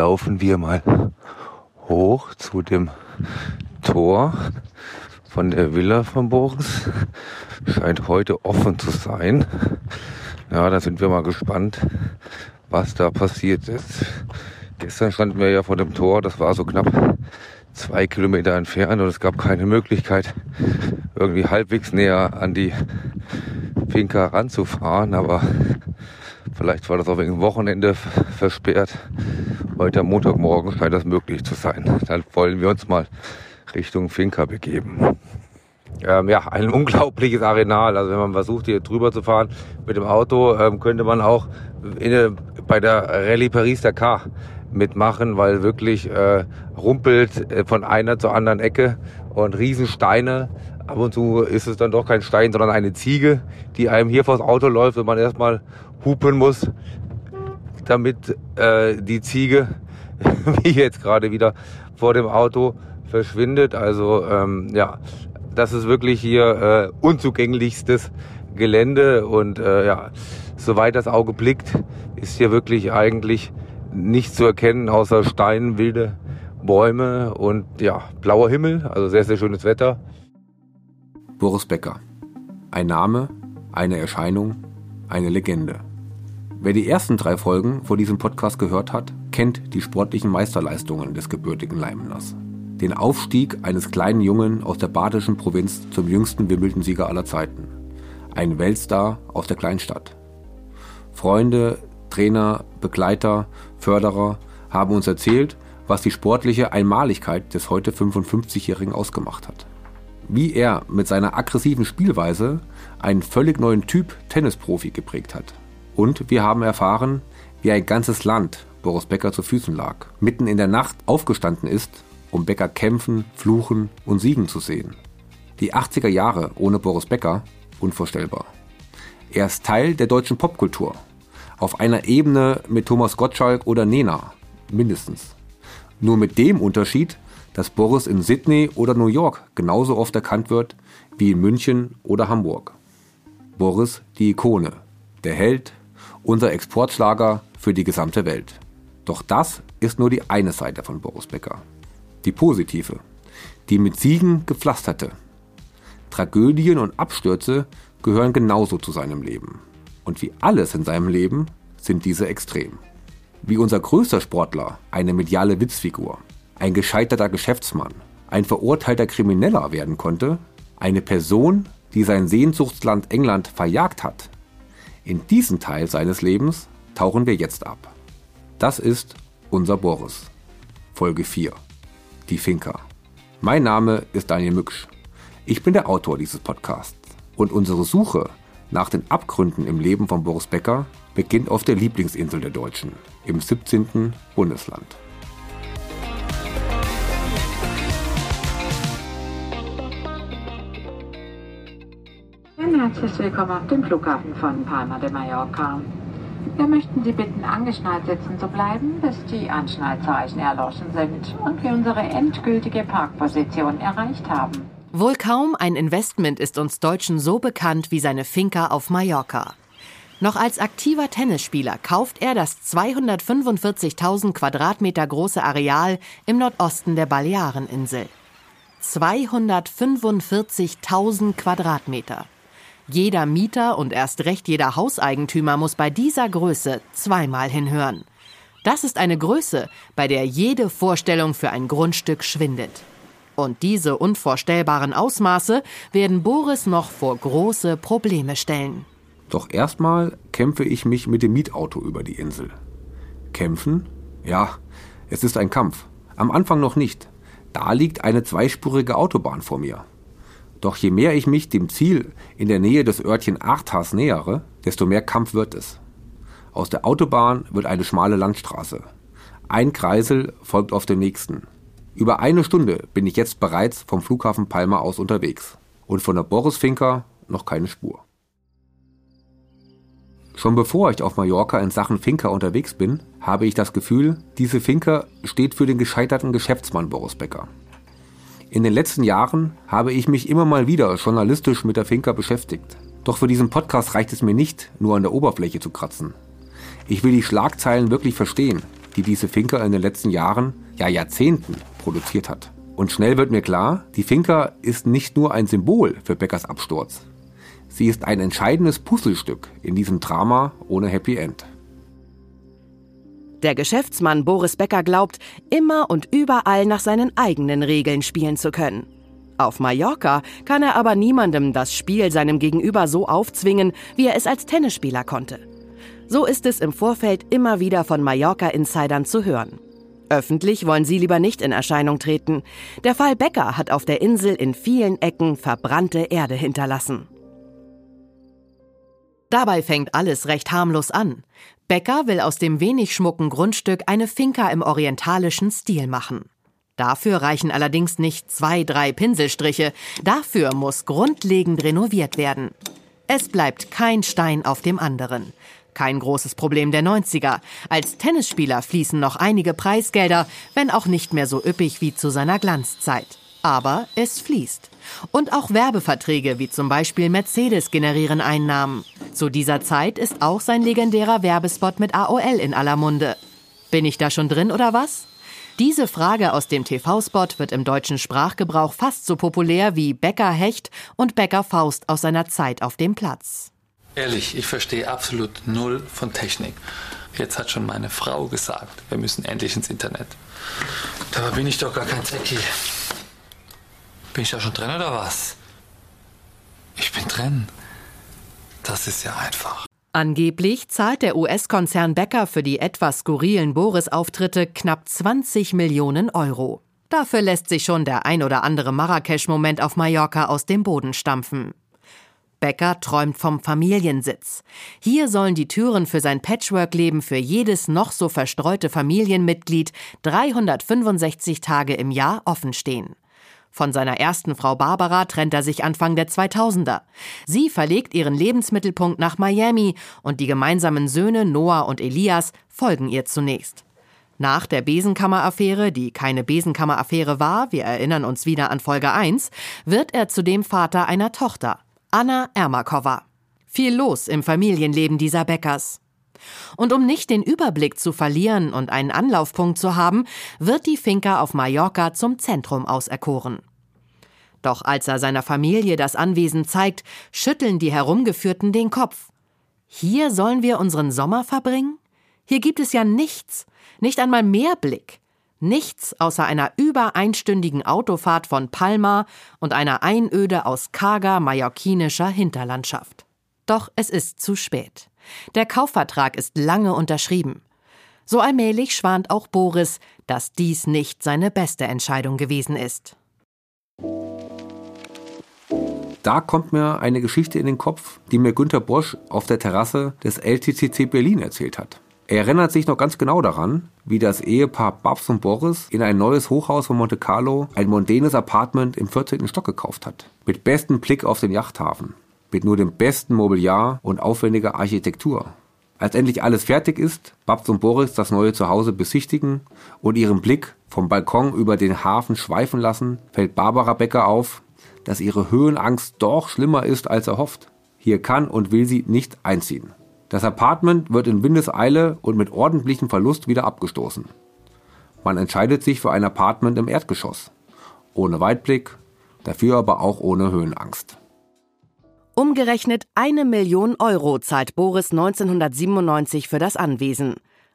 Laufen wir mal hoch zu dem Tor von der Villa von Boris. Scheint heute offen zu sein. Ja, da sind wir mal gespannt, was da passiert ist. Gestern standen wir ja vor dem Tor, das war so knapp zwei Kilometer entfernt und es gab keine Möglichkeit, irgendwie halbwegs näher an die Finca ranzufahren, aber vielleicht war das auch wegen Wochenende versperrt. Heute am Montagmorgen scheint das möglich zu sein. Dann wollen wir uns mal Richtung Finca begeben. Ähm, ja, ein unglaubliches Arenal. Also wenn man versucht, hier drüber zu fahren mit dem Auto, ähm, könnte man auch in, bei der Rallye Paris-Dakar mitmachen, weil wirklich äh, rumpelt äh, von einer zur anderen Ecke und Riesensteine. Ab und zu ist es dann doch kein Stein, sondern eine Ziege, die einem hier vors Auto läuft und man erstmal hupen muss, damit äh, die Ziege, wie jetzt gerade wieder vor dem Auto, verschwindet. Also ähm, ja, das ist wirklich hier äh, unzugänglichstes Gelände und äh, ja, soweit das Auge blickt, ist hier wirklich eigentlich nichts zu erkennen außer Stein, wilde Bäume und ja, blauer Himmel, also sehr, sehr schönes Wetter. Boris Becker. Ein Name, eine Erscheinung, eine Legende. Wer die ersten drei Folgen vor diesem Podcast gehört hat, kennt die sportlichen Meisterleistungen des gebürtigen Leimeners. Den Aufstieg eines kleinen Jungen aus der badischen Provinz zum jüngsten Wimbledon-Sieger aller Zeiten. Ein Weltstar aus der Kleinstadt. Freunde, Trainer, Begleiter, Förderer haben uns erzählt, was die sportliche Einmaligkeit des heute 55-Jährigen ausgemacht hat. Wie er mit seiner aggressiven Spielweise einen völlig neuen Typ Tennisprofi geprägt hat. Und wir haben erfahren, wie ein ganzes Land Boris Becker zu Füßen lag, mitten in der Nacht aufgestanden ist, um Becker kämpfen, fluchen und siegen zu sehen. Die 80er Jahre ohne Boris Becker unvorstellbar. Er ist Teil der deutschen Popkultur auf einer Ebene mit Thomas Gottschalk oder Nena, mindestens. Nur mit dem Unterschied, dass Boris in Sydney oder New York genauso oft erkannt wird wie in München oder Hamburg. Boris die Ikone, der Held, unser Exportschlager für die gesamte Welt. Doch das ist nur die eine Seite von Boris Becker. Die positive, die mit Siegen gepflasterte. Tragödien und Abstürze gehören genauso zu seinem Leben. Und wie alles in seinem Leben sind diese extrem. Wie unser größter Sportler eine mediale Witzfigur, ein gescheiterter Geschäftsmann, ein verurteilter Krimineller werden konnte, eine Person, die sein Sehnsuchtsland England verjagt hat. In diesen Teil seines Lebens tauchen wir jetzt ab. Das ist unser Boris. Folge 4. Die Finca. Mein Name ist Daniel Mücksch. Ich bin der Autor dieses Podcasts. Und unsere Suche nach den Abgründen im Leben von Boris Becker beginnt auf der Lieblingsinsel der Deutschen, im 17. Bundesland. Ein herzliches Willkommen auf dem Flughafen von Palma de Mallorca. Wir möchten Sie bitten, angeschnallt sitzen zu bleiben, bis die Anschnallzeichen erloschen sind und wir unsere endgültige Parkposition erreicht haben. Wohl kaum ein Investment ist uns Deutschen so bekannt wie seine Finca auf Mallorca. Noch als aktiver Tennisspieler kauft er das 245.000 Quadratmeter große Areal im Nordosten der Baleareninsel. 245.000 Quadratmeter. Jeder Mieter und erst recht jeder Hauseigentümer muss bei dieser Größe zweimal hinhören. Das ist eine Größe, bei der jede Vorstellung für ein Grundstück schwindet. Und diese unvorstellbaren Ausmaße werden Boris noch vor große Probleme stellen. Doch erstmal kämpfe ich mich mit dem Mietauto über die Insel. Kämpfen? Ja, es ist ein Kampf. Am Anfang noch nicht. Da liegt eine zweispurige Autobahn vor mir. Doch je mehr ich mich dem Ziel in der Nähe des Örtchen Arthas nähere, desto mehr Kampf wird es. Aus der Autobahn wird eine schmale Landstraße. Ein Kreisel folgt auf den nächsten. Über eine Stunde bin ich jetzt bereits vom Flughafen Palma aus unterwegs. Und von der Boris-Finca noch keine Spur. Schon bevor ich auf Mallorca in Sachen Finca unterwegs bin, habe ich das Gefühl, diese Finca steht für den gescheiterten Geschäftsmann Boris Becker. In den letzten Jahren habe ich mich immer mal wieder journalistisch mit der Finca beschäftigt. Doch für diesen Podcast reicht es mir nicht, nur an der Oberfläche zu kratzen. Ich will die Schlagzeilen wirklich verstehen die diese Finca in den letzten Jahren, ja Jahrzehnten produziert hat. Und schnell wird mir klar, die Finca ist nicht nur ein Symbol für Beckers Absturz. Sie ist ein entscheidendes Puzzlestück in diesem Drama ohne Happy End. Der Geschäftsmann Boris Becker glaubt, immer und überall nach seinen eigenen Regeln spielen zu können. Auf Mallorca kann er aber niemandem das Spiel seinem Gegenüber so aufzwingen, wie er es als Tennisspieler konnte. So ist es im Vorfeld immer wieder von Mallorca-Insidern zu hören. Öffentlich wollen sie lieber nicht in Erscheinung treten. Der Fall Becker hat auf der Insel in vielen Ecken verbrannte Erde hinterlassen. Dabei fängt alles recht harmlos an. Becker will aus dem wenig schmucken Grundstück eine Finca im orientalischen Stil machen. Dafür reichen allerdings nicht zwei, drei Pinselstriche. Dafür muss grundlegend renoviert werden. Es bleibt kein Stein auf dem anderen. Kein großes Problem der 90er. Als Tennisspieler fließen noch einige Preisgelder, wenn auch nicht mehr so üppig wie zu seiner Glanzzeit. Aber es fließt. Und auch Werbeverträge wie zum Beispiel Mercedes generieren Einnahmen. Zu dieser Zeit ist auch sein legendärer Werbespot mit AOL in aller Munde. Bin ich da schon drin oder was? Diese Frage aus dem TV-Spot wird im deutschen Sprachgebrauch fast so populär wie Bäcker Hecht und Bäcker Faust aus seiner Zeit auf dem Platz. Ehrlich, ich verstehe absolut null von Technik. Jetzt hat schon meine Frau gesagt, wir müssen endlich ins Internet. Dabei bin ich doch gar kein Techie. Bin ich da schon drin oder was? Ich bin drin. Das ist ja einfach. Angeblich zahlt der US-Konzern Becker für die etwas skurrilen Boris-Auftritte knapp 20 Millionen Euro. Dafür lässt sich schon der ein oder andere Marrakesch-Moment auf Mallorca aus dem Boden stampfen. Becker träumt vom Familiensitz. Hier sollen die Türen für sein Patchwork-Leben für jedes noch so verstreute Familienmitglied 365 Tage im Jahr offen stehen. Von seiner ersten Frau Barbara trennt er sich Anfang der 2000er. Sie verlegt ihren Lebensmittelpunkt nach Miami und die gemeinsamen Söhne Noah und Elias folgen ihr zunächst. Nach der Besenkammer-Affäre, die keine Besenkammer-Affäre war, wir erinnern uns wieder an Folge 1, wird er zudem Vater einer Tochter, Anna Ermakova. Viel los im Familienleben dieser Bäckers. Und um nicht den Überblick zu verlieren und einen Anlaufpunkt zu haben, wird die Finca auf Mallorca zum Zentrum auserkoren. Doch als er seiner Familie das Anwesen zeigt, schütteln die Herumgeführten den Kopf. Hier sollen wir unseren Sommer verbringen? Hier gibt es ja nichts, nicht einmal Meerblick. Nichts außer einer über einstündigen Autofahrt von Palma und einer Einöde aus karger mallorquinischer Hinterlandschaft. Doch es ist zu spät. Der Kaufvertrag ist lange unterschrieben. So allmählich schwant auch Boris, dass dies nicht seine beste Entscheidung gewesen ist. Da kommt mir eine Geschichte in den Kopf, die mir Günter Bosch auf der Terrasse des LTCC Berlin erzählt hat. Er erinnert sich noch ganz genau daran, wie das Ehepaar Babs und Boris in ein neues Hochhaus von Monte Carlo ein mondänes Apartment im 14. Stock gekauft hat. Mit bestem Blick auf den Yachthafen mit nur dem besten Mobiliar und aufwendiger Architektur. Als endlich alles fertig ist, Babs und Boris das neue Zuhause besichtigen und ihren Blick vom Balkon über den Hafen schweifen lassen, fällt Barbara Becker auf, dass ihre Höhenangst doch schlimmer ist als erhofft. Hier kann und will sie nicht einziehen. Das Apartment wird in Windeseile und mit ordentlichem Verlust wieder abgestoßen. Man entscheidet sich für ein Apartment im Erdgeschoss. Ohne Weitblick, dafür aber auch ohne Höhenangst. Umgerechnet eine Million Euro zahlt Boris 1997 für das Anwesen.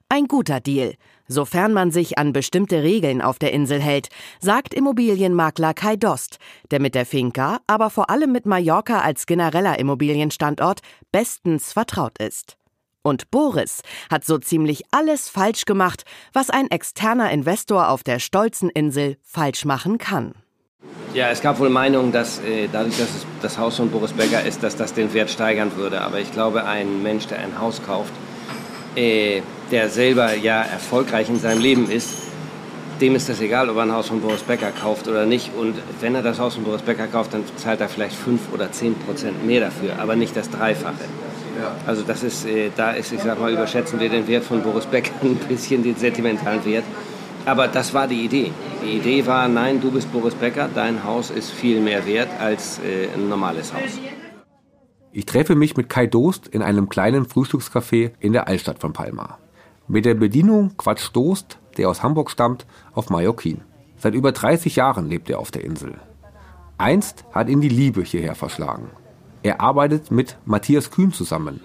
Ein guter Deal, sofern man sich an bestimmte Regeln auf der Insel hält, sagt Immobilienmakler Kai Dost, der mit der Finca, aber vor allem mit Mallorca als genereller Immobilienstandort bestens vertraut ist. Und Boris hat so ziemlich alles falsch gemacht, was ein externer Investor auf der stolzen Insel falsch machen kann. Ja, es gab wohl Meinungen, dass äh, dadurch, dass es das Haus von Boris Becker ist, dass das den Wert steigern würde. Aber ich glaube, ein Mensch, der ein Haus kauft, äh, der selber ja erfolgreich in seinem Leben ist, dem ist das egal, ob er ein Haus von Boris Becker kauft oder nicht. Und wenn er das Haus von Boris Becker kauft, dann zahlt er vielleicht 5 oder 10 Prozent mehr dafür, aber nicht das Dreifache. Also das ist, äh, da ist, ich sag mal, überschätzen wir den Wert von Boris Becker ein bisschen, den sentimentalen Wert. Aber das war die Idee. Die Idee war, nein, du bist Boris Becker, dein Haus ist viel mehr wert als äh, ein normales Haus. Ich treffe mich mit Kai Dost in einem kleinen Frühstückscafé in der Altstadt von Palma. Mit der Bedienung quatscht Dost, der aus Hamburg stammt, auf Mallorquin. Seit über 30 Jahren lebt er auf der Insel. Einst hat ihn die Liebe hierher verschlagen. Er arbeitet mit Matthias Kühn zusammen,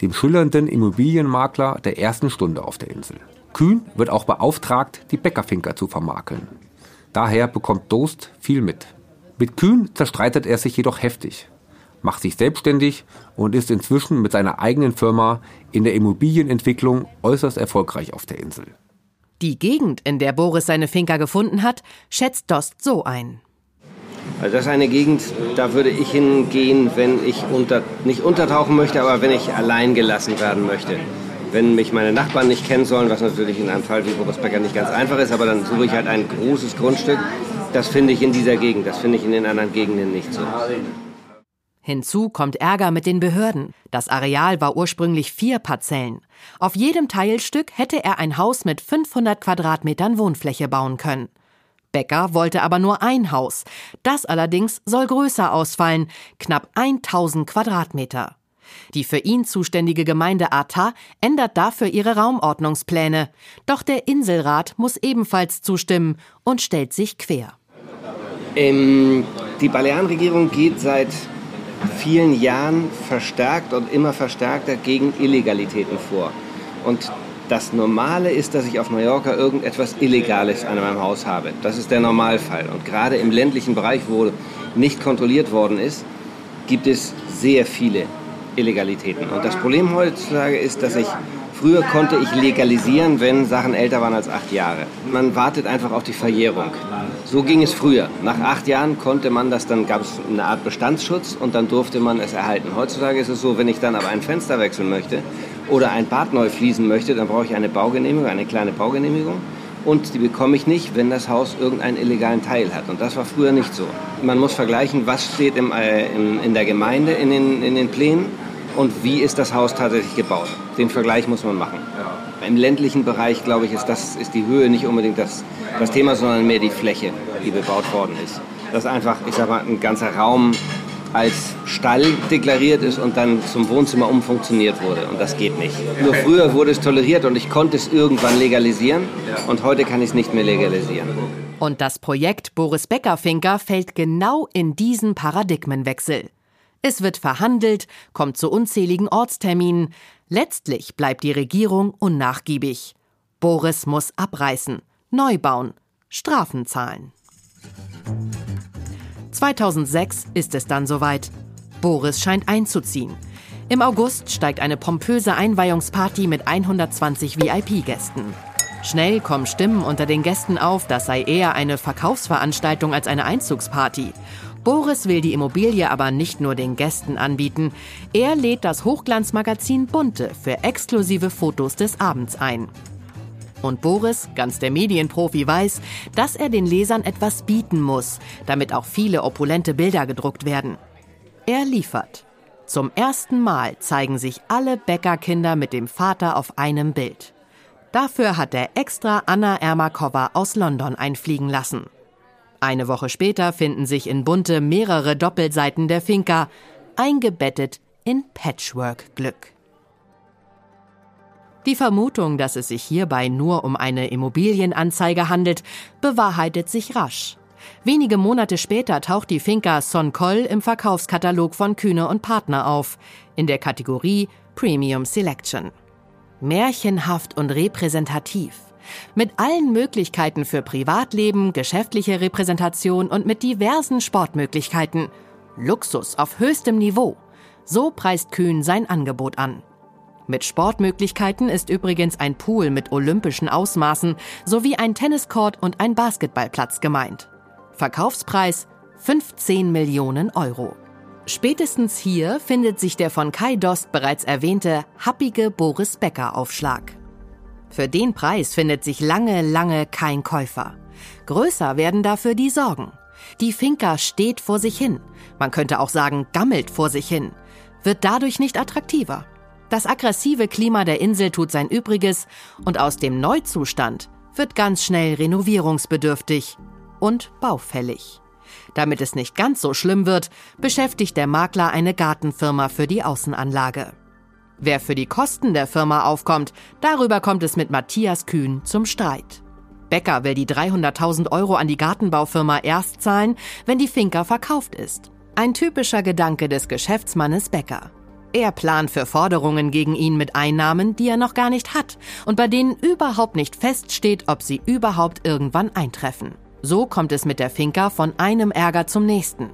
dem schillernden Immobilienmakler der ersten Stunde auf der Insel. Kühn wird auch beauftragt, die Bäckerfinker zu vermakeln. Daher bekommt Dost viel mit. Mit Kühn zerstreitet er sich jedoch heftig, macht sich selbstständig und ist inzwischen mit seiner eigenen Firma in der Immobilienentwicklung äußerst erfolgreich auf der Insel. Die Gegend, in der Boris seine Finca gefunden hat, schätzt Dost so ein. Also das ist eine Gegend, da würde ich hingehen, wenn ich unter, nicht untertauchen möchte, aber wenn ich allein gelassen werden möchte. Wenn mich meine Nachbarn nicht kennen sollen, was natürlich in einem Fall wie Boris Becker nicht ganz einfach ist, aber dann suche ich halt ein großes Grundstück. Das finde ich in dieser Gegend, das finde ich in den anderen Gegenden nicht so. Hinzu kommt Ärger mit den Behörden. Das Areal war ursprünglich vier Parzellen. Auf jedem Teilstück hätte er ein Haus mit 500 Quadratmetern Wohnfläche bauen können. Becker wollte aber nur ein Haus. Das allerdings soll größer ausfallen, knapp 1000 Quadratmeter. Die für ihn zuständige Gemeinde Ata ändert dafür ihre Raumordnungspläne. Doch der Inselrat muss ebenfalls zustimmen und stellt sich quer. Ähm, die Balearenregierung geht seit vielen Jahren verstärkt und immer verstärkter gegen Illegalitäten vor. Und das Normale ist, dass ich auf Mallorca irgendetwas Illegales an meinem Haus habe. Das ist der Normalfall. Und gerade im ländlichen Bereich, wo nicht kontrolliert worden ist, gibt es sehr viele Illegalitäten. Und das Problem heutzutage ist, dass ich Früher konnte ich legalisieren, wenn Sachen älter waren als acht Jahre. Man wartet einfach auf die Verjährung. So ging es früher. Nach acht Jahren konnte man das, dann gab es eine Art Bestandsschutz und dann durfte man es erhalten. Heutzutage ist es so, wenn ich dann aber ein Fenster wechseln möchte oder ein Bad neu fließen möchte, dann brauche ich eine Baugenehmigung, eine kleine Baugenehmigung. Und die bekomme ich nicht, wenn das Haus irgendeinen illegalen Teil hat. Und das war früher nicht so. Man muss vergleichen, was steht im, äh, in, in der Gemeinde in den, in den Plänen und wie ist das Haus tatsächlich gebaut. Den Vergleich muss man machen. Im ländlichen Bereich, glaube ich, ist, das, ist die Höhe nicht unbedingt das, das Thema, sondern mehr die Fläche, die bebaut worden ist. Dass einfach, ich sag mal, ein ganzer Raum als Stall deklariert ist und dann zum Wohnzimmer umfunktioniert wurde. Und das geht nicht. Nur früher wurde es toleriert und ich konnte es irgendwann legalisieren und heute kann ich es nicht mehr legalisieren. Und das Projekt Boris Becker-Finker fällt genau in diesen Paradigmenwechsel. Es wird verhandelt, kommt zu unzähligen Ortsterminen. Letztlich bleibt die Regierung unnachgiebig. Boris muss abreißen, neu bauen, Strafen zahlen. 2006 ist es dann soweit. Boris scheint einzuziehen. Im August steigt eine pompöse Einweihungsparty mit 120 VIP-Gästen. Schnell kommen Stimmen unter den Gästen auf, das sei eher eine Verkaufsveranstaltung als eine Einzugsparty. Boris will die Immobilie aber nicht nur den Gästen anbieten. Er lädt das Hochglanzmagazin Bunte für exklusive Fotos des Abends ein. Und Boris, ganz der Medienprofi, weiß, dass er den Lesern etwas bieten muss, damit auch viele opulente Bilder gedruckt werden. Er liefert. Zum ersten Mal zeigen sich alle Bäckerkinder mit dem Vater auf einem Bild. Dafür hat er extra Anna Ermakova aus London einfliegen lassen. Eine Woche später finden sich in Bunte mehrere Doppelseiten der Finca, eingebettet in Patchwork-Glück. Die Vermutung, dass es sich hierbei nur um eine Immobilienanzeige handelt, bewahrheitet sich rasch. Wenige Monate später taucht die Finca Son Coll im Verkaufskatalog von Kühne und Partner auf, in der Kategorie Premium Selection. Märchenhaft und repräsentativ. Mit allen Möglichkeiten für Privatleben, geschäftliche Repräsentation und mit diversen Sportmöglichkeiten. Luxus auf höchstem Niveau. So preist Kühn sein Angebot an. Mit Sportmöglichkeiten ist übrigens ein Pool mit olympischen Ausmaßen sowie ein Tenniscourt und ein Basketballplatz gemeint. Verkaufspreis 15 Millionen Euro. Spätestens hier findet sich der von Kai Dost bereits erwähnte happige Boris Becker Aufschlag. Für den Preis findet sich lange, lange kein Käufer. Größer werden dafür die Sorgen. Die Finca steht vor sich hin. Man könnte auch sagen, gammelt vor sich hin. Wird dadurch nicht attraktiver. Das aggressive Klima der Insel tut sein Übriges und aus dem Neuzustand wird ganz schnell renovierungsbedürftig und baufällig. Damit es nicht ganz so schlimm wird, beschäftigt der Makler eine Gartenfirma für die Außenanlage. Wer für die Kosten der Firma aufkommt, darüber kommt es mit Matthias Kühn zum Streit. Becker will die 300.000 Euro an die Gartenbaufirma erst zahlen, wenn die Finca verkauft ist. Ein typischer Gedanke des Geschäftsmannes Becker. Er plant für Forderungen gegen ihn mit Einnahmen, die er noch gar nicht hat und bei denen überhaupt nicht feststeht, ob sie überhaupt irgendwann eintreffen. So kommt es mit der Finca von einem Ärger zum nächsten.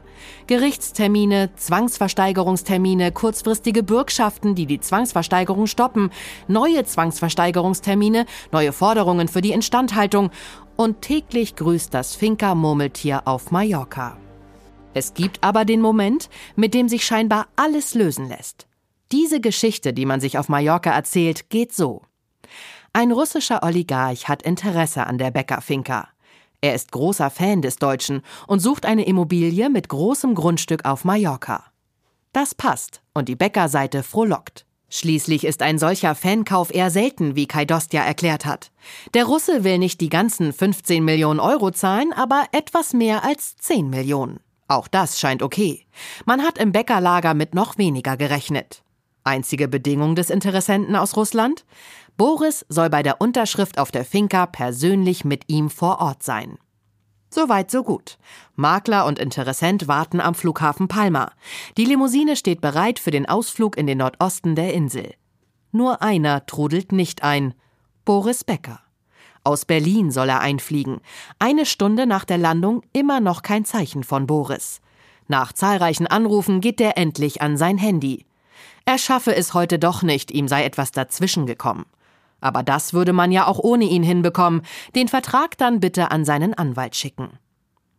Gerichtstermine, Zwangsversteigerungstermine, kurzfristige Bürgschaften, die die Zwangsversteigerung stoppen, neue Zwangsversteigerungstermine, neue Forderungen für die Instandhaltung und täglich grüßt das Finca-Murmeltier auf Mallorca. Es gibt aber den Moment, mit dem sich scheinbar alles lösen lässt. Diese Geschichte, die man sich auf Mallorca erzählt, geht so. Ein russischer Oligarch hat Interesse an der Bäcker-Finca. Er ist großer Fan des Deutschen und sucht eine Immobilie mit großem Grundstück auf Mallorca. Das passt und die Bäckerseite frohlockt. Schließlich ist ein solcher Fankauf eher selten, wie Kai Dostja erklärt hat. Der Russe will nicht die ganzen 15 Millionen Euro zahlen, aber etwas mehr als 10 Millionen. Auch das scheint okay. Man hat im Bäckerlager mit noch weniger gerechnet. Einzige Bedingung des Interessenten aus Russland? Boris soll bei der Unterschrift auf der Finca persönlich mit ihm vor Ort sein. Soweit, so gut. Makler und Interessent warten am Flughafen Palma. Die Limousine steht bereit für den Ausflug in den Nordosten der Insel. Nur einer trudelt nicht ein. Boris Becker. Aus Berlin soll er einfliegen. Eine Stunde nach der Landung immer noch kein Zeichen von Boris. Nach zahlreichen Anrufen geht der endlich an sein Handy. Er schaffe es heute doch nicht, ihm sei etwas dazwischen gekommen. Aber das würde man ja auch ohne ihn hinbekommen. Den Vertrag dann bitte an seinen Anwalt schicken.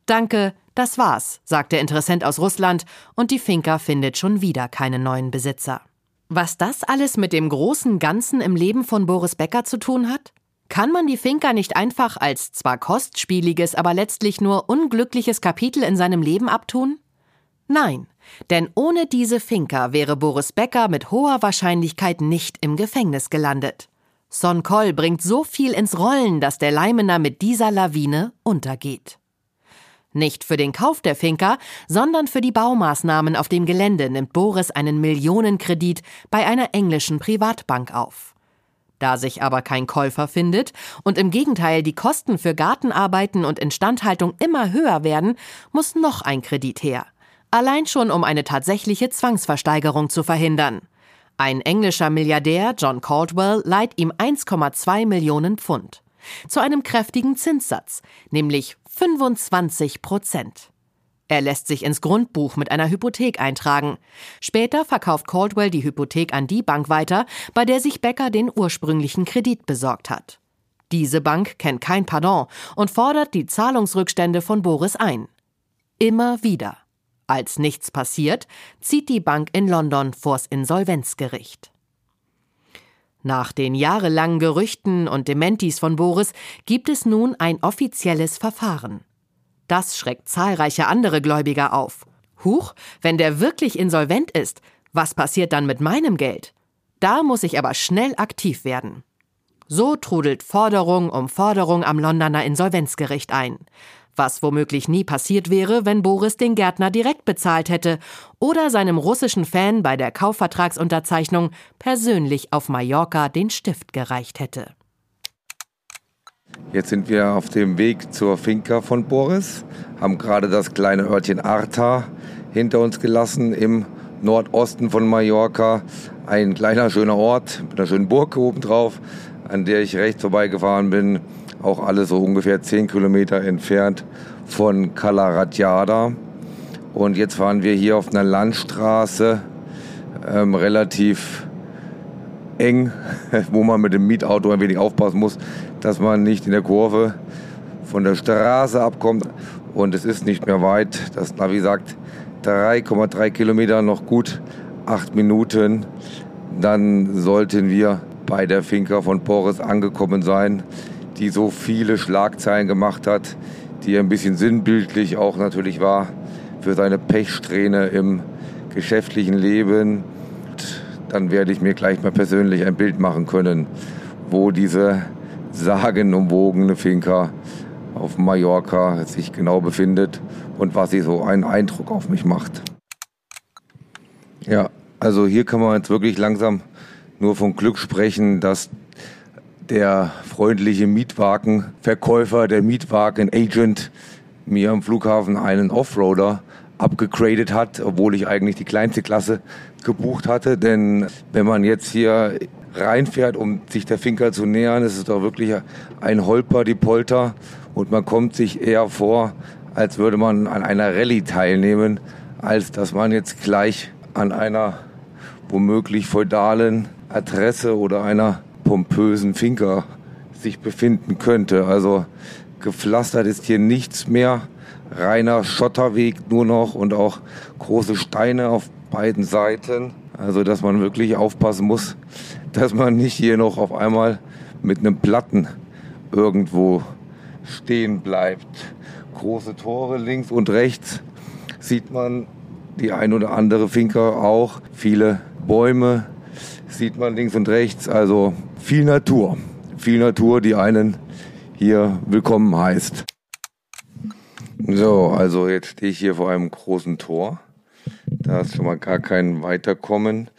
Danke, das war's, sagt der Interessent aus Russland, und die Finca findet schon wieder keinen neuen Besitzer. Was das alles mit dem großen Ganzen im Leben von Boris Becker zu tun hat? Kann man die Finca nicht einfach als zwar kostspieliges, aber letztlich nur unglückliches Kapitel in seinem Leben abtun? Nein, denn ohne diese Finca wäre Boris Becker mit hoher Wahrscheinlichkeit nicht im Gefängnis gelandet. Son Koll bringt so viel ins Rollen, dass der Leimener mit dieser Lawine untergeht. Nicht für den Kauf der Finca, sondern für die Baumaßnahmen auf dem Gelände nimmt Boris einen Millionenkredit bei einer englischen Privatbank auf. Da sich aber kein Käufer findet und im Gegenteil die Kosten für Gartenarbeiten und Instandhaltung immer höher werden, muss noch ein Kredit her. Allein schon um eine tatsächliche Zwangsversteigerung zu verhindern. Ein englischer Milliardär, John Caldwell, leiht ihm 1,2 Millionen Pfund. Zu einem kräftigen Zinssatz, nämlich 25 Prozent. Er lässt sich ins Grundbuch mit einer Hypothek eintragen. Später verkauft Caldwell die Hypothek an die Bank weiter, bei der sich Becker den ursprünglichen Kredit besorgt hat. Diese Bank kennt kein Pardon und fordert die Zahlungsrückstände von Boris ein. Immer wieder. Als nichts passiert, zieht die Bank in London vors Insolvenzgericht. Nach den jahrelangen Gerüchten und Dementis von Boris gibt es nun ein offizielles Verfahren. Das schreckt zahlreiche andere Gläubiger auf. Huch, wenn der wirklich insolvent ist, was passiert dann mit meinem Geld? Da muss ich aber schnell aktiv werden. So trudelt Forderung um Forderung am Londoner Insolvenzgericht ein was womöglich nie passiert wäre, wenn Boris den Gärtner direkt bezahlt hätte oder seinem russischen Fan bei der Kaufvertragsunterzeichnung persönlich auf Mallorca den Stift gereicht hätte. Jetzt sind wir auf dem Weg zur Finca von Boris, haben gerade das kleine Örtchen Arta hinter uns gelassen im Nordosten von Mallorca. Ein kleiner schöner Ort mit einer schönen Burg oben drauf, an der ich rechts vorbeigefahren bin auch alle so ungefähr 10 Kilometer entfernt von Calaratiada. Und jetzt fahren wir hier auf einer Landstraße, ähm, relativ eng, wo man mit dem Mietauto ein wenig aufpassen muss, dass man nicht in der Kurve von der Straße abkommt. Und es ist nicht mehr weit. Das Navi sagt 3,3 Kilometer, noch gut 8 Minuten. Dann sollten wir bei der Finca von Boris angekommen sein die so viele Schlagzeilen gemacht hat, die ein bisschen sinnbildlich auch natürlich war für seine Pechsträhne im geschäftlichen Leben. Dann werde ich mir gleich mal persönlich ein Bild machen können, wo diese sagenumwogene Finca auf Mallorca sich genau befindet und was sie so einen Eindruck auf mich macht. Ja, also hier kann man jetzt wirklich langsam nur von Glück sprechen, dass der freundliche Mietwagenverkäufer, der Mietwagen-Agent mir am Flughafen einen Offroader abgegradet hat, obwohl ich eigentlich die kleinste Klasse gebucht hatte. Denn wenn man jetzt hier reinfährt, um sich der Finker zu nähern, ist es doch wirklich ein Holper, die Polter. Und man kommt sich eher vor, als würde man an einer Rallye teilnehmen, als dass man jetzt gleich an einer womöglich feudalen Adresse oder einer pompösen Finker sich befinden könnte. Also gepflastert ist hier nichts mehr. Reiner Schotterweg nur noch und auch große Steine auf beiden Seiten. Also dass man wirklich aufpassen muss, dass man nicht hier noch auf einmal mit einem Platten irgendwo stehen bleibt. Große Tore links und rechts sieht man die ein oder andere Finker auch. Viele Bäume sieht man links und rechts. Also viel Natur. Viel Natur, die einen hier willkommen heißt. So, also jetzt stehe ich hier vor einem großen Tor. Da ist schon mal gar kein Weiterkommen.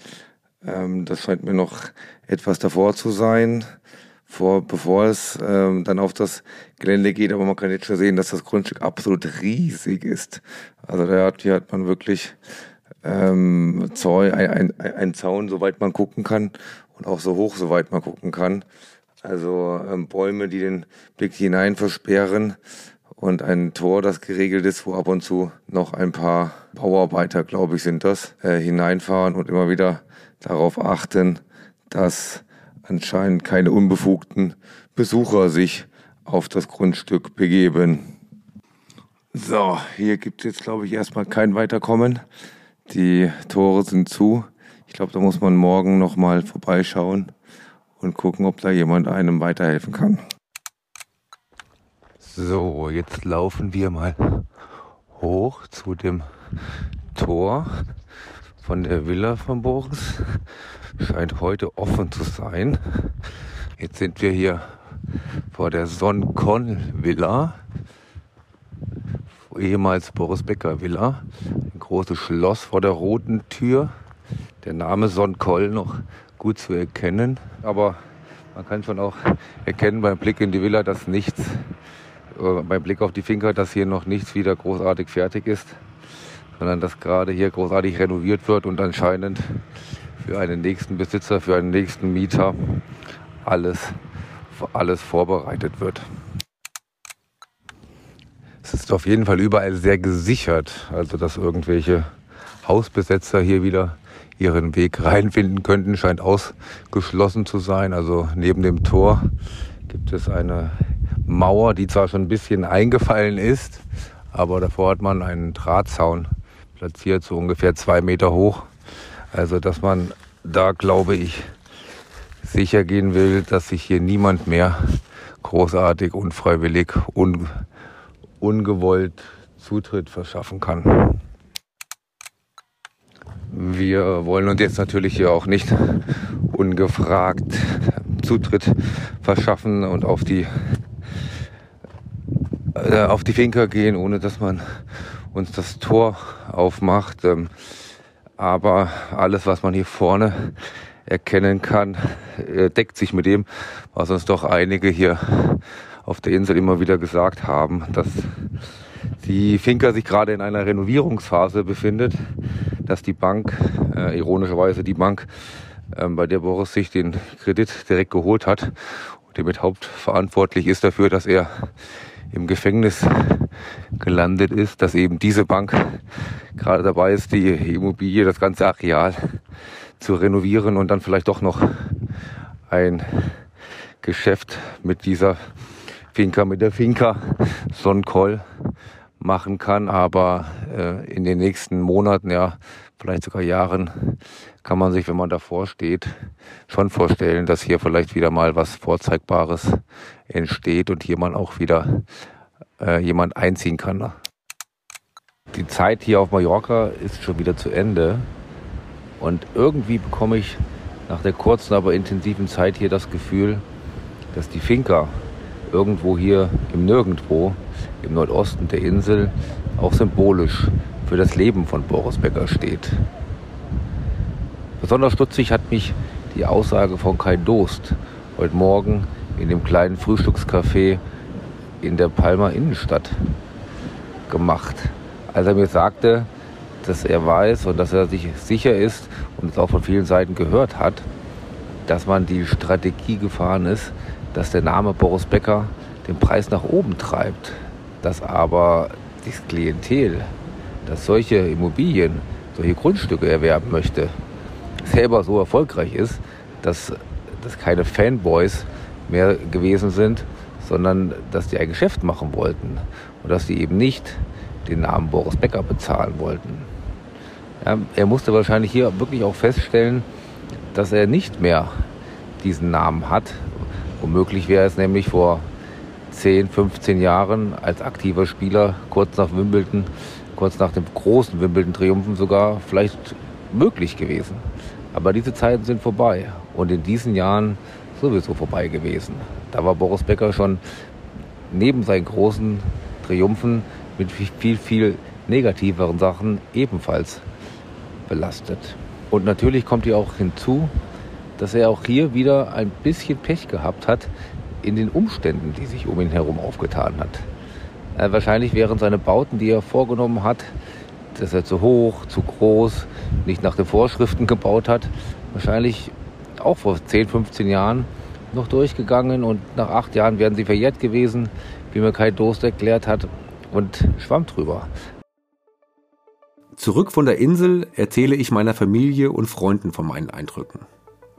Ähm, das scheint mir noch etwas davor zu sein, vor, bevor es ähm, dann auf das Gelände geht. Aber man kann jetzt schon sehen, dass das Grundstück absolut riesig ist. Also da hat, hier hat man wirklich ähm, Zoll, ein, ein, ein Zaun, soweit man gucken kann und auch so hoch, soweit man gucken kann. Also ähm, Bäume, die den Blick hinein versperren und ein Tor, das geregelt ist, wo ab und zu noch ein paar Bauarbeiter, glaube ich, sind das, äh, hineinfahren und immer wieder darauf achten, dass anscheinend keine unbefugten Besucher sich auf das Grundstück begeben. So, hier gibt es jetzt, glaube ich, erstmal kein Weiterkommen. Die Tore sind zu. Ich glaube, da muss man morgen nochmal vorbeischauen und gucken, ob da jemand einem weiterhelfen kann. So, jetzt laufen wir mal hoch zu dem Tor von der Villa von Boris. Scheint heute offen zu sein. Jetzt sind wir hier vor der Sonkon Villa, ehemals Boris Becker Villa. Ein großes Schloss vor der roten Tür. Der Name Sonkoll noch gut zu erkennen. Aber man kann schon auch erkennen beim Blick in die Villa, dass nichts, beim Blick auf die Finker, dass hier noch nichts wieder großartig fertig ist, sondern dass gerade hier großartig renoviert wird und anscheinend für einen nächsten Besitzer, für einen nächsten Mieter alles, alles vorbereitet wird. Es ist auf jeden Fall überall sehr gesichert, also dass irgendwelche Hausbesetzer hier wieder ihren Weg reinfinden könnten, scheint ausgeschlossen zu sein. Also neben dem Tor gibt es eine Mauer, die zwar schon ein bisschen eingefallen ist, aber davor hat man einen Drahtzaun platziert, so ungefähr zwei Meter hoch. Also dass man da, glaube ich, sicher gehen will, dass sich hier niemand mehr großartig, unfreiwillig, un ungewollt Zutritt verschaffen kann. Wir wollen uns jetzt natürlich hier auch nicht ungefragt Zutritt verschaffen und auf die äh, auf die Finker gehen, ohne dass man uns das Tor aufmacht. Ähm, aber alles, was man hier vorne erkennen kann, äh, deckt sich mit dem, was uns doch einige hier auf der Insel immer wieder gesagt haben, dass die Finca sich gerade in einer Renovierungsphase befindet, dass die Bank, äh, ironischerweise die Bank, äh, bei der Boris sich den Kredit direkt geholt hat und damit hauptverantwortlich ist dafür, dass er im Gefängnis gelandet ist, dass eben diese Bank gerade dabei ist, die Immobilie, das ganze Areal zu renovieren und dann vielleicht doch noch ein Geschäft mit dieser Finca, mit der Finca Sonkoll machen kann. Aber äh, in den nächsten Monaten, ja, vielleicht sogar Jahren, kann man sich, wenn man davor steht, schon vorstellen, dass hier vielleicht wieder mal was Vorzeigbares entsteht und hier man auch wieder äh, jemand einziehen kann. Ne? Die Zeit hier auf Mallorca ist schon wieder zu Ende. Und irgendwie bekomme ich nach der kurzen, aber intensiven Zeit hier das Gefühl, dass die Finca irgendwo hier im Nirgendwo im Nordosten der Insel auch symbolisch für das Leben von Boris Becker steht. Besonders stutzig hat mich die Aussage von Kai Dost heute Morgen in dem kleinen Frühstückscafé in der Palmer Innenstadt gemacht. Als er mir sagte, dass er weiß und dass er sich sicher ist und es auch von vielen Seiten gehört hat, dass man die Strategie gefahren ist, dass der Name Boris Becker den Preis nach oben treibt, dass aber das Klientel, das solche Immobilien, solche Grundstücke erwerben möchte, selber so erfolgreich ist, dass das keine Fanboys mehr gewesen sind, sondern dass die ein Geschäft machen wollten und dass sie eben nicht den Namen Boris Becker bezahlen wollten. Ja, er musste wahrscheinlich hier wirklich auch feststellen, dass er nicht mehr diesen Namen hat. Womöglich wäre es nämlich vor 10, 15 Jahren als aktiver Spieler kurz nach Wimbledon, kurz nach dem großen Wimbledon-Triumphen sogar vielleicht möglich gewesen. Aber diese Zeiten sind vorbei und in diesen Jahren sowieso vorbei gewesen. Da war Boris Becker schon neben seinen großen Triumphen mit viel, viel negativeren Sachen ebenfalls belastet. Und natürlich kommt hier auch hinzu, dass er auch hier wieder ein bisschen Pech gehabt hat in den Umständen, die sich um ihn herum aufgetan hat. Äh, wahrscheinlich wären seine Bauten, die er vorgenommen hat, dass er zu hoch, zu groß, nicht nach den Vorschriften gebaut hat, wahrscheinlich auch vor 10, 15 Jahren noch durchgegangen und nach acht Jahren wären sie verjährt gewesen, wie mir Kai Dost erklärt hat, und schwamm drüber. Zurück von der Insel erzähle ich meiner Familie und Freunden von meinen Eindrücken.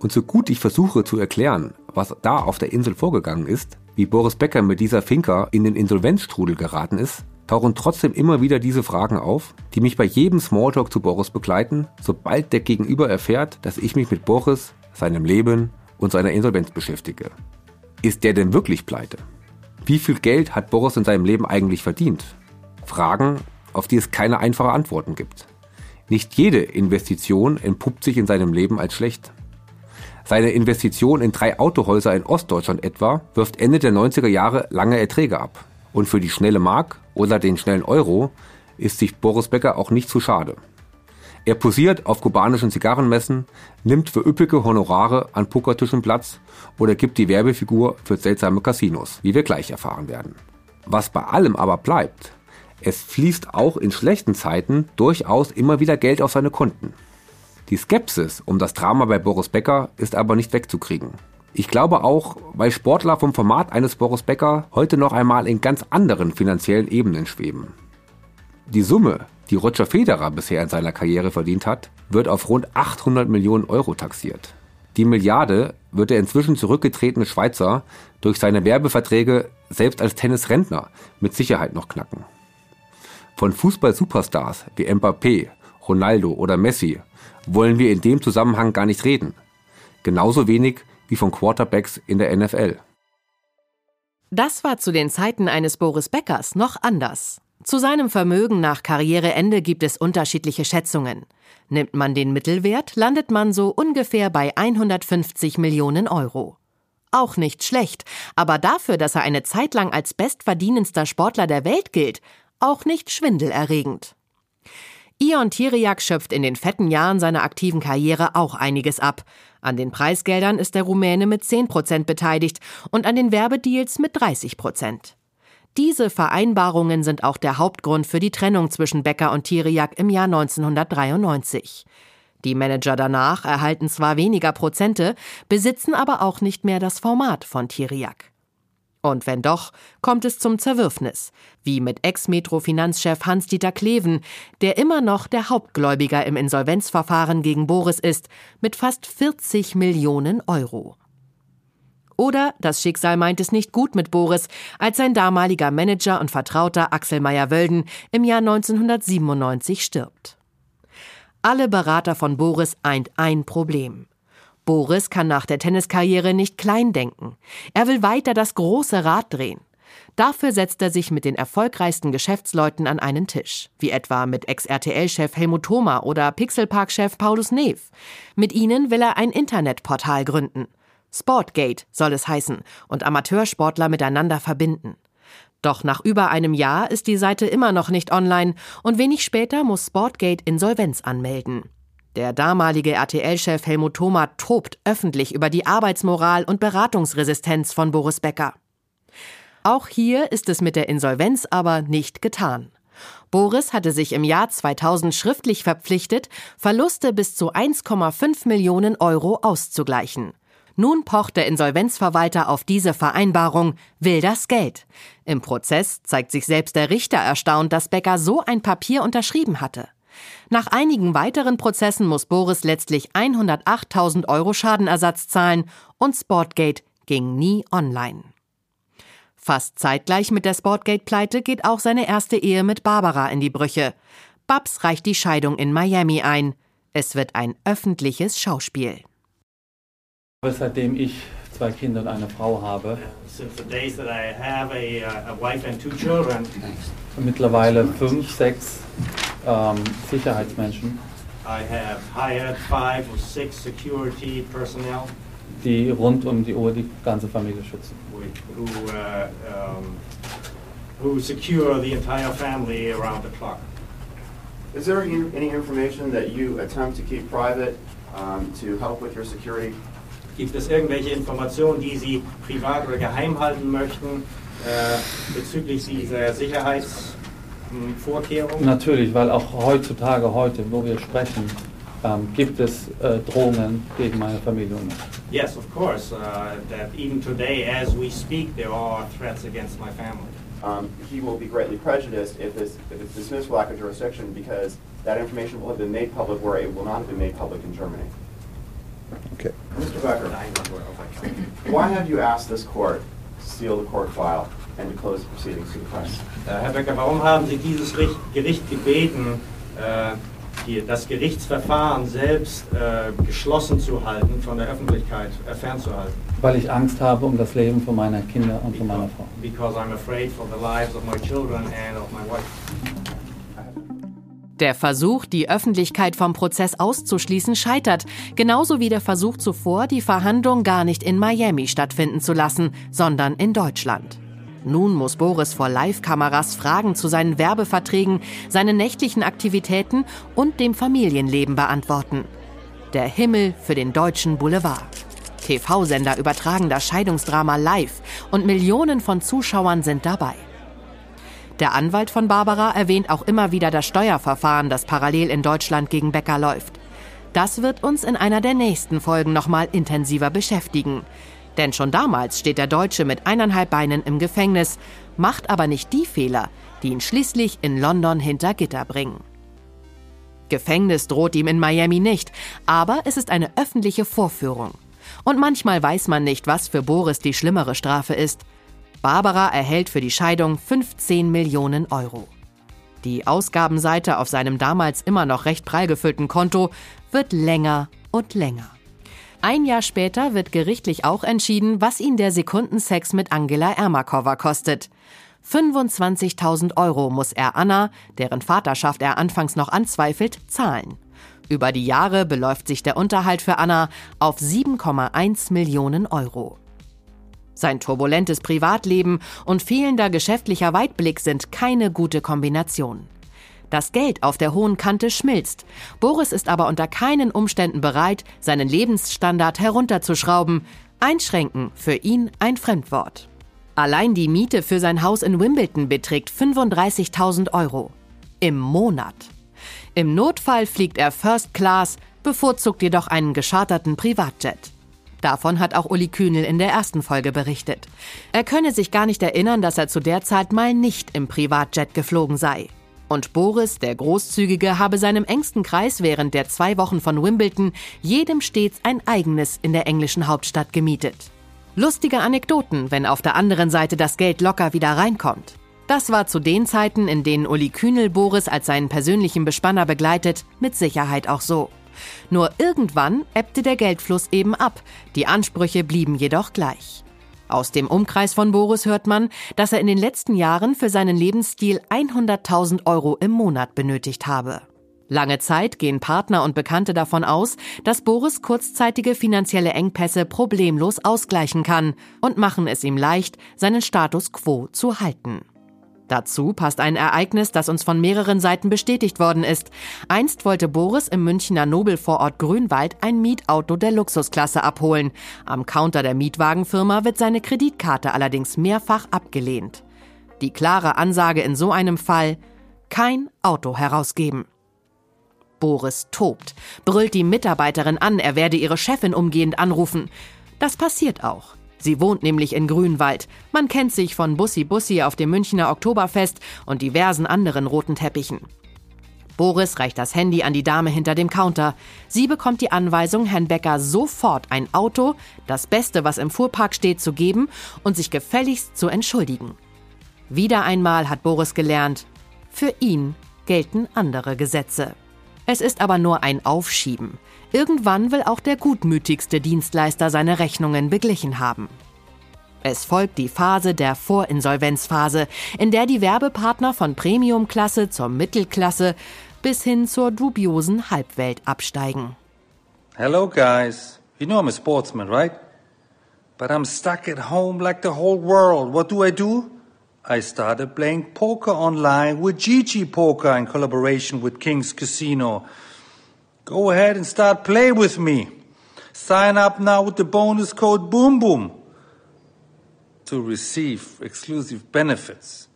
Und so gut ich versuche zu erklären, was da auf der Insel vorgegangen ist, wie Boris Becker mit dieser Finca in den Insolvenzstrudel geraten ist, tauchen trotzdem immer wieder diese Fragen auf, die mich bei jedem Smalltalk zu Boris begleiten, sobald der Gegenüber erfährt, dass ich mich mit Boris, seinem Leben und seiner Insolvenz beschäftige. Ist der denn wirklich pleite? Wie viel Geld hat Boris in seinem Leben eigentlich verdient? Fragen, auf die es keine einfachen Antworten gibt. Nicht jede Investition entpuppt sich in seinem Leben als schlecht. Seine Investition in drei Autohäuser in Ostdeutschland etwa wirft Ende der 90er Jahre lange Erträge ab. Und für die schnelle Mark oder den schnellen Euro ist sich Boris Becker auch nicht zu schade. Er posiert auf kubanischen Zigarrenmessen, nimmt für üppige Honorare an Pokertischen Platz oder gibt die Werbefigur für seltsame Casinos, wie wir gleich erfahren werden. Was bei allem aber bleibt, es fließt auch in schlechten Zeiten durchaus immer wieder Geld auf seine Konten. Die Skepsis um das Drama bei Boris Becker ist aber nicht wegzukriegen. Ich glaube auch, weil Sportler vom Format eines Boris Becker heute noch einmal in ganz anderen finanziellen Ebenen schweben. Die Summe, die Roger Federer bisher in seiner Karriere verdient hat, wird auf rund 800 Millionen Euro taxiert. Die Milliarde wird der inzwischen zurückgetretene Schweizer durch seine Werbeverträge selbst als Tennisrentner mit Sicherheit noch knacken. Von Fußball-Superstars wie Mbappé, Ronaldo oder Messi wollen wir in dem Zusammenhang gar nicht reden. Genauso wenig wie von Quarterbacks in der NFL. Das war zu den Zeiten eines Boris Beckers noch anders. Zu seinem Vermögen nach Karriereende gibt es unterschiedliche Schätzungen. Nimmt man den Mittelwert, landet man so ungefähr bei 150 Millionen Euro. Auch nicht schlecht, aber dafür, dass er eine Zeit lang als bestverdienendster Sportler der Welt gilt, auch nicht schwindelerregend. Ion Tiriak schöpft in den fetten Jahren seiner aktiven Karriere auch einiges ab. An den Preisgeldern ist der Rumäne mit 10 Prozent beteiligt und an den Werbedeals mit 30 Prozent. Diese Vereinbarungen sind auch der Hauptgrund für die Trennung zwischen Becker und Tiriak im Jahr 1993. Die Manager danach erhalten zwar weniger Prozente, besitzen aber auch nicht mehr das Format von Tiriak. Und wenn doch, kommt es zum Zerwürfnis, wie mit Ex-Metro-Finanzchef Hans-Dieter Kleven, der immer noch der Hauptgläubiger im Insolvenzverfahren gegen Boris ist, mit fast 40 Millionen Euro. Oder das Schicksal meint es nicht gut mit Boris, als sein damaliger Manager und Vertrauter Axel Meyer-Wölden im Jahr 1997 stirbt. Alle Berater von Boris eint ein Problem. Boris kann nach der Tenniskarriere nicht klein denken. Er will weiter das große Rad drehen. Dafür setzt er sich mit den erfolgreichsten Geschäftsleuten an einen Tisch, wie etwa mit Ex-RTL-Chef Helmut Thoma oder Pixelpark-Chef Paulus Neef. Mit ihnen will er ein Internetportal gründen. Sportgate soll es heißen und Amateursportler miteinander verbinden. Doch nach über einem Jahr ist die Seite immer noch nicht online und wenig später muss Sportgate Insolvenz anmelden. Der damalige RTL-Chef Helmut Thoma tobt öffentlich über die Arbeitsmoral und Beratungsresistenz von Boris Becker. Auch hier ist es mit der Insolvenz aber nicht getan. Boris hatte sich im Jahr 2000 schriftlich verpflichtet, Verluste bis zu 1,5 Millionen Euro auszugleichen. Nun pocht der Insolvenzverwalter auf diese Vereinbarung, will das Geld. Im Prozess zeigt sich selbst der Richter erstaunt, dass Becker so ein Papier unterschrieben hatte. Nach einigen weiteren Prozessen muss Boris letztlich 108.000 Euro Schadenersatz zahlen und Sportgate ging nie online. Fast zeitgleich mit der Sportgate-Pleite geht auch seine erste Ehe mit Barbara in die Brüche. Babs reicht die Scheidung in Miami ein. Es wird ein öffentliches Schauspiel. Seitdem ich zwei Kinder und eine Frau habe, mittlerweile fünf, sechs ähm, Sicherheitsmenschen, die rund um die Uhr die ganze Familie schützen. Who, uh, um, who secure the entire family around the clock. Is there any information that you attempt to keep private um, to help with your security? Gibt es irgendwelche Informationen, die Sie privat oder geheim halten möchten äh, bezüglich dieser Sicherheitsvorkehrungen? Natürlich, weil auch heutzutage, heute, wo wir sprechen, ähm, gibt es äh, Drohungen gegen meine Familie. Yes, of course. Uh, that even today, as we speak, there are threats against my family. Um, he will be greatly prejudiced if, this, if it's dismissed for lack of jurisdiction because that information will have been made public where it will not have been made public in Germany. Okay. Mr. Becker, why have you asked this court to seal the court file and to close the proceedings to the press? Herr Becker, warum haben Sie dieses Gericht gebeten, die, das Gerichtsverfahren selbst äh, geschlossen zu halten, von der Öffentlichkeit äh, fernzuhalten. Weil ich Angst habe um das Leben von meiner Kinder und von meiner Frau. Because I'm afraid for the lives of my children and of my wife. Der Versuch, die Öffentlichkeit vom Prozess auszuschließen, scheitert, genauso wie der Versuch zuvor, die Verhandlung gar nicht in Miami stattfinden zu lassen, sondern in Deutschland. Nun muss Boris vor Live-Kameras Fragen zu seinen Werbeverträgen, seinen nächtlichen Aktivitäten und dem Familienleben beantworten. Der Himmel für den deutschen Boulevard. TV-Sender übertragen das Scheidungsdrama live und Millionen von Zuschauern sind dabei. Der Anwalt von Barbara erwähnt auch immer wieder das Steuerverfahren, das parallel in Deutschland gegen Becker läuft. Das wird uns in einer der nächsten Folgen nochmal intensiver beschäftigen. Denn schon damals steht der Deutsche mit eineinhalb Beinen im Gefängnis, macht aber nicht die Fehler, die ihn schließlich in London hinter Gitter bringen. Gefängnis droht ihm in Miami nicht, aber es ist eine öffentliche Vorführung. Und manchmal weiß man nicht, was für Boris die schlimmere Strafe ist. Barbara erhält für die Scheidung 15 Millionen Euro. Die Ausgabenseite auf seinem damals immer noch recht prall gefüllten Konto wird länger und länger. Ein Jahr später wird gerichtlich auch entschieden, was ihn der Sekundensex mit Angela Ermakova kostet. 25.000 Euro muss er Anna, deren Vaterschaft er anfangs noch anzweifelt, zahlen. Über die Jahre beläuft sich der Unterhalt für Anna auf 7,1 Millionen Euro. Sein turbulentes Privatleben und fehlender geschäftlicher Weitblick sind keine gute Kombination. Das Geld auf der hohen Kante schmilzt. Boris ist aber unter keinen Umständen bereit, seinen Lebensstandard herunterzuschrauben. Einschränken für ihn ein Fremdwort. Allein die Miete für sein Haus in Wimbledon beträgt 35.000 Euro. Im Monat. Im Notfall fliegt er First Class, bevorzugt jedoch einen gescharterten Privatjet. Davon hat auch Uli Kühnel in der ersten Folge berichtet. Er könne sich gar nicht erinnern, dass er zu der Zeit mal nicht im Privatjet geflogen sei. Und Boris, der Großzügige, habe seinem engsten Kreis während der zwei Wochen von Wimbledon jedem stets ein eigenes in der englischen Hauptstadt gemietet. Lustige Anekdoten, wenn auf der anderen Seite das Geld locker wieder reinkommt. Das war zu den Zeiten, in denen Uli Kühnel Boris als seinen persönlichen Bespanner begleitet, mit Sicherheit auch so. Nur irgendwann ebbte der Geldfluss eben ab, die Ansprüche blieben jedoch gleich. Aus dem Umkreis von Boris hört man, dass er in den letzten Jahren für seinen Lebensstil 100.000 Euro im Monat benötigt habe. Lange Zeit gehen Partner und Bekannte davon aus, dass Boris kurzzeitige finanzielle Engpässe problemlos ausgleichen kann und machen es ihm leicht, seinen Status quo zu halten. Dazu passt ein Ereignis, das uns von mehreren Seiten bestätigt worden ist. Einst wollte Boris im Münchner Nobelvorort Grünwald ein Mietauto der Luxusklasse abholen. Am Counter der Mietwagenfirma wird seine Kreditkarte allerdings mehrfach abgelehnt. Die klare Ansage in so einem Fall, kein Auto herausgeben. Boris tobt, brüllt die Mitarbeiterin an, er werde ihre Chefin umgehend anrufen. Das passiert auch. Sie wohnt nämlich in Grünwald. Man kennt sich von Bussi Bussi auf dem Münchner Oktoberfest und diversen anderen roten Teppichen. Boris reicht das Handy an die Dame hinter dem Counter. Sie bekommt die Anweisung, Herrn Becker sofort ein Auto, das Beste, was im Fuhrpark steht, zu geben und sich gefälligst zu entschuldigen. Wieder einmal hat Boris gelernt, für ihn gelten andere Gesetze. Es ist aber nur ein Aufschieben. Irgendwann will auch der gutmütigste Dienstleister seine Rechnungen beglichen haben. Es folgt die Phase der Vorinsolvenzphase, in der die Werbepartner von Premiumklasse zur Mittelklasse bis hin zur dubiosen Halbwelt absteigen. Hello guys, you know I'm a sportsman, right? But I'm stuck at home like the whole world. What do I do? I started playing poker online with Gigi Poker in collaboration with King's Casino. Go ahead and start play with me. Sign up now with the bonus code Boom Boom to receive exclusive benefits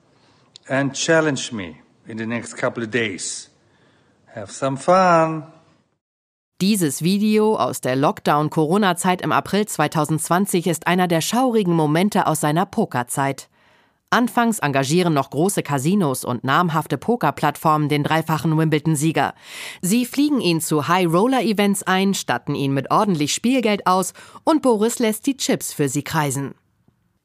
and challenge me in the next couple of days. Have some fun. Dieses Video aus der Lockdown-Corona-Zeit im April 2020 ist einer der schaurigen Momente aus seiner Pokerzeit. Anfangs engagieren noch große Casinos und namhafte Pokerplattformen den dreifachen Wimbledon-Sieger. Sie fliegen ihn zu High-Roller-Events ein, statten ihn mit ordentlich Spielgeld aus und Boris lässt die Chips für sie kreisen.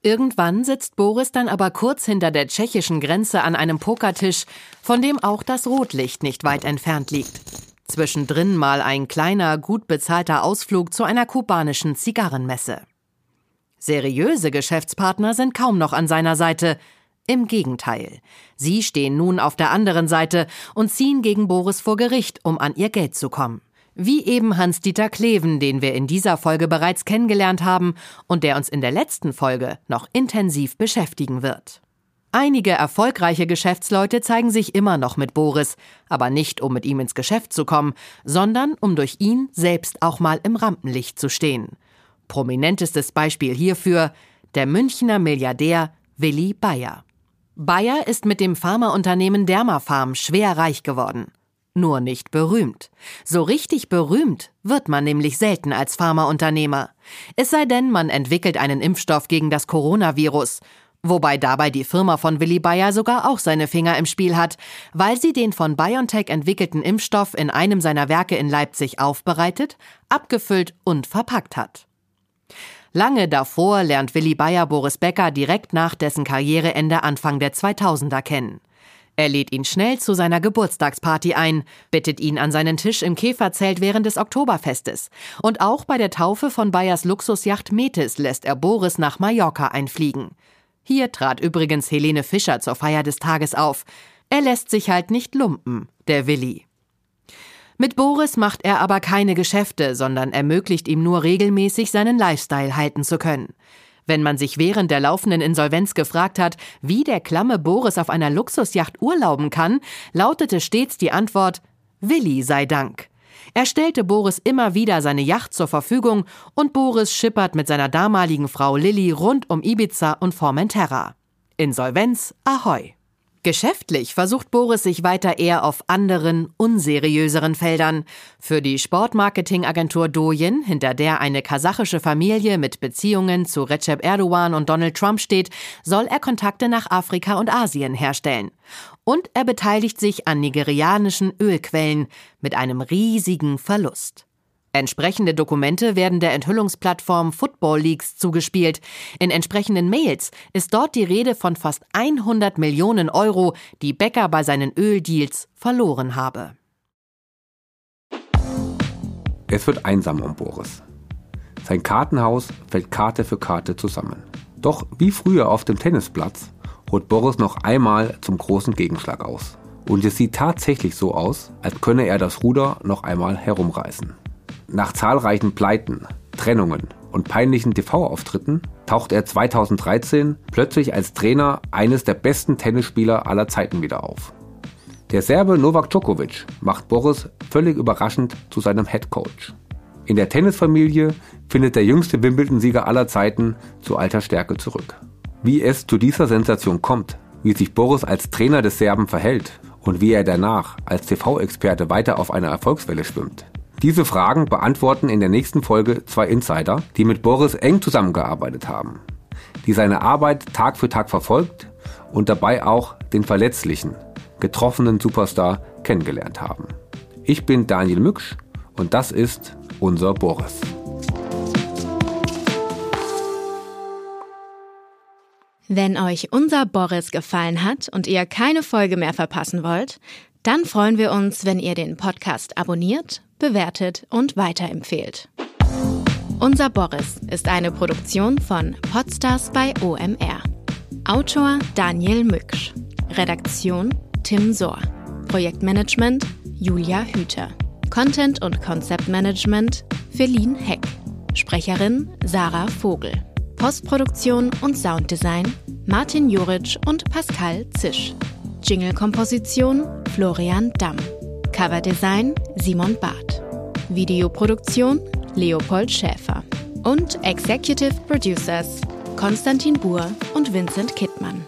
Irgendwann sitzt Boris dann aber kurz hinter der tschechischen Grenze an einem Pokertisch, von dem auch das Rotlicht nicht weit entfernt liegt. Zwischendrin mal ein kleiner, gut bezahlter Ausflug zu einer kubanischen Zigarrenmesse. Seriöse Geschäftspartner sind kaum noch an seiner Seite. Im Gegenteil. Sie stehen nun auf der anderen Seite und ziehen gegen Boris vor Gericht, um an ihr Geld zu kommen. Wie eben Hans-Dieter Kleven, den wir in dieser Folge bereits kennengelernt haben und der uns in der letzten Folge noch intensiv beschäftigen wird. Einige erfolgreiche Geschäftsleute zeigen sich immer noch mit Boris, aber nicht um mit ihm ins Geschäft zu kommen, sondern um durch ihn selbst auch mal im Rampenlicht zu stehen. Prominentestes Beispiel hierfür der Münchner Milliardär Willi Bayer. Bayer ist mit dem Pharmaunternehmen Dermafarm schwer reich geworden. Nur nicht berühmt. So richtig berühmt wird man nämlich selten als Pharmaunternehmer. Es sei denn, man entwickelt einen Impfstoff gegen das Coronavirus. Wobei dabei die Firma von Willi Bayer sogar auch seine Finger im Spiel hat, weil sie den von BioNTech entwickelten Impfstoff in einem seiner Werke in Leipzig aufbereitet, abgefüllt und verpackt hat. Lange davor lernt Willi Bayer Boris Becker direkt nach dessen Karriereende Anfang der 2000er kennen. Er lädt ihn schnell zu seiner Geburtstagsparty ein, bittet ihn an seinen Tisch im Käferzelt während des Oktoberfestes. Und auch bei der Taufe von Bayers Luxusjacht Metis lässt er Boris nach Mallorca einfliegen. Hier trat übrigens Helene Fischer zur Feier des Tages auf. Er lässt sich halt nicht lumpen, der Willi. Mit Boris macht er aber keine Geschäfte, sondern ermöglicht ihm nur regelmäßig seinen Lifestyle halten zu können. Wenn man sich während der laufenden Insolvenz gefragt hat, wie der klamme Boris auf einer Luxusjacht urlauben kann, lautete stets die Antwort Willi sei Dank. Er stellte Boris immer wieder seine Yacht zur Verfügung und Boris schippert mit seiner damaligen Frau Lilly rund um Ibiza und Formentera. Insolvenz Ahoi. Geschäftlich versucht Boris sich weiter eher auf anderen, unseriöseren Feldern. Für die Sportmarketingagentur Dojen, hinter der eine kasachische Familie mit Beziehungen zu Recep Erdogan und Donald Trump steht, soll er Kontakte nach Afrika und Asien herstellen. Und er beteiligt sich an nigerianischen Ölquellen mit einem riesigen Verlust. Entsprechende Dokumente werden der Enthüllungsplattform Football Leaks zugespielt. In entsprechenden Mails ist dort die Rede von fast 100 Millionen Euro, die Becker bei seinen Öldeals verloren habe. Es wird einsam um Boris. Sein Kartenhaus fällt Karte für Karte zusammen. Doch wie früher auf dem Tennisplatz holt Boris noch einmal zum großen Gegenschlag aus. Und es sieht tatsächlich so aus, als könne er das Ruder noch einmal herumreißen. Nach zahlreichen Pleiten, Trennungen und peinlichen TV-Auftritten taucht er 2013 plötzlich als Trainer eines der besten Tennisspieler aller Zeiten wieder auf. Der Serbe Novak Djokovic macht Boris völlig überraschend zu seinem Head Coach. In der Tennisfamilie findet der jüngste Wimbledon-Sieger aller Zeiten zu alter Stärke zurück. Wie es zu dieser Sensation kommt, wie sich Boris als Trainer des Serben verhält und wie er danach als TV-Experte weiter auf einer Erfolgswelle schwimmt. Diese Fragen beantworten in der nächsten Folge zwei Insider, die mit Boris eng zusammengearbeitet haben, die seine Arbeit Tag für Tag verfolgt und dabei auch den verletzlichen, getroffenen Superstar kennengelernt haben. Ich bin Daniel Mücksch und das ist unser Boris. Wenn euch unser Boris gefallen hat und ihr keine Folge mehr verpassen wollt, dann freuen wir uns, wenn ihr den Podcast abonniert, bewertet und weiterempfehlt. Unser Boris ist eine Produktion von Podstars bei OMR. Autor Daniel Mücksch. Redaktion Tim Sohr. Projektmanagement Julia Hüter. Content und Konzeptmanagement Feline Heck. Sprecherin Sarah Vogel. Postproduktion und Sounddesign Martin Juric und Pascal Zisch. Jingle-Komposition Florian Damm. Coverdesign Simon Barth. Videoproduktion Leopold Schäfer. Und Executive Producers Konstantin Buhr und Vincent Kittmann.